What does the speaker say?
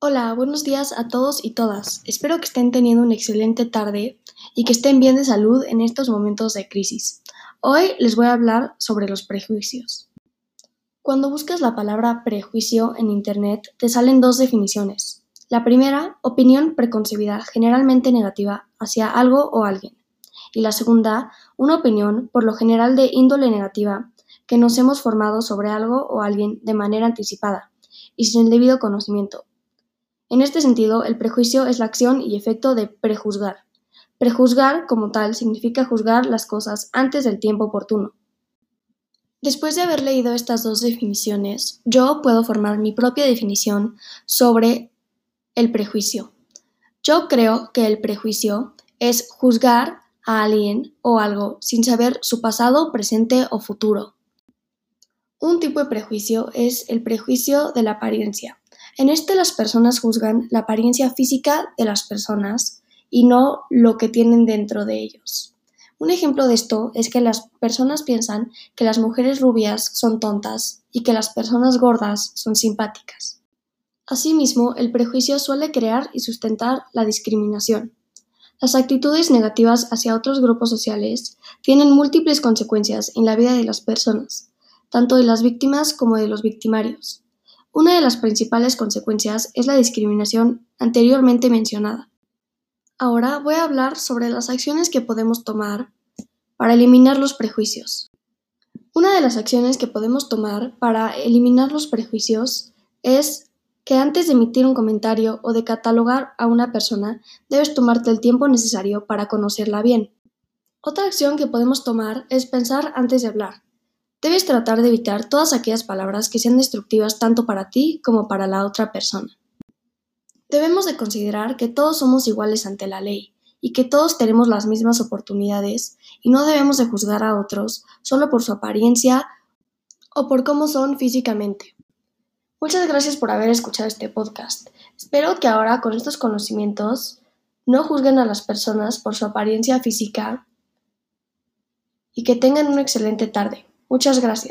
Hola, buenos días a todos y todas. Espero que estén teniendo una excelente tarde y que estén bien de salud en estos momentos de crisis. Hoy les voy a hablar sobre los prejuicios. Cuando buscas la palabra prejuicio en Internet, te salen dos definiciones. La primera, opinión preconcebida, generalmente negativa, hacia algo o alguien. Y la segunda, una opinión, por lo general de índole negativa, que nos hemos formado sobre algo o alguien de manera anticipada y sin el debido conocimiento. En este sentido, el prejuicio es la acción y efecto de prejuzgar. Prejuzgar, como tal, significa juzgar las cosas antes del tiempo oportuno. Después de haber leído estas dos definiciones, yo puedo formar mi propia definición sobre el prejuicio. Yo creo que el prejuicio es juzgar a alguien o algo sin saber su pasado, presente o futuro. Un tipo de prejuicio es el prejuicio de la apariencia. En este las personas juzgan la apariencia física de las personas y no lo que tienen dentro de ellos. Un ejemplo de esto es que las personas piensan que las mujeres rubias son tontas y que las personas gordas son simpáticas. Asimismo, el prejuicio suele crear y sustentar la discriminación. Las actitudes negativas hacia otros grupos sociales tienen múltiples consecuencias en la vida de las personas, tanto de las víctimas como de los victimarios. Una de las principales consecuencias es la discriminación anteriormente mencionada. Ahora voy a hablar sobre las acciones que podemos tomar para eliminar los prejuicios. Una de las acciones que podemos tomar para eliminar los prejuicios es que antes de emitir un comentario o de catalogar a una persona, debes tomarte el tiempo necesario para conocerla bien. Otra acción que podemos tomar es pensar antes de hablar. Debes tratar de evitar todas aquellas palabras que sean destructivas tanto para ti como para la otra persona. Debemos de considerar que todos somos iguales ante la ley y que todos tenemos las mismas oportunidades y no debemos de juzgar a otros solo por su apariencia o por cómo son físicamente. Muchas gracias por haber escuchado este podcast. Espero que ahora con estos conocimientos no juzguen a las personas por su apariencia física y que tengan una excelente tarde. Muchas gracias.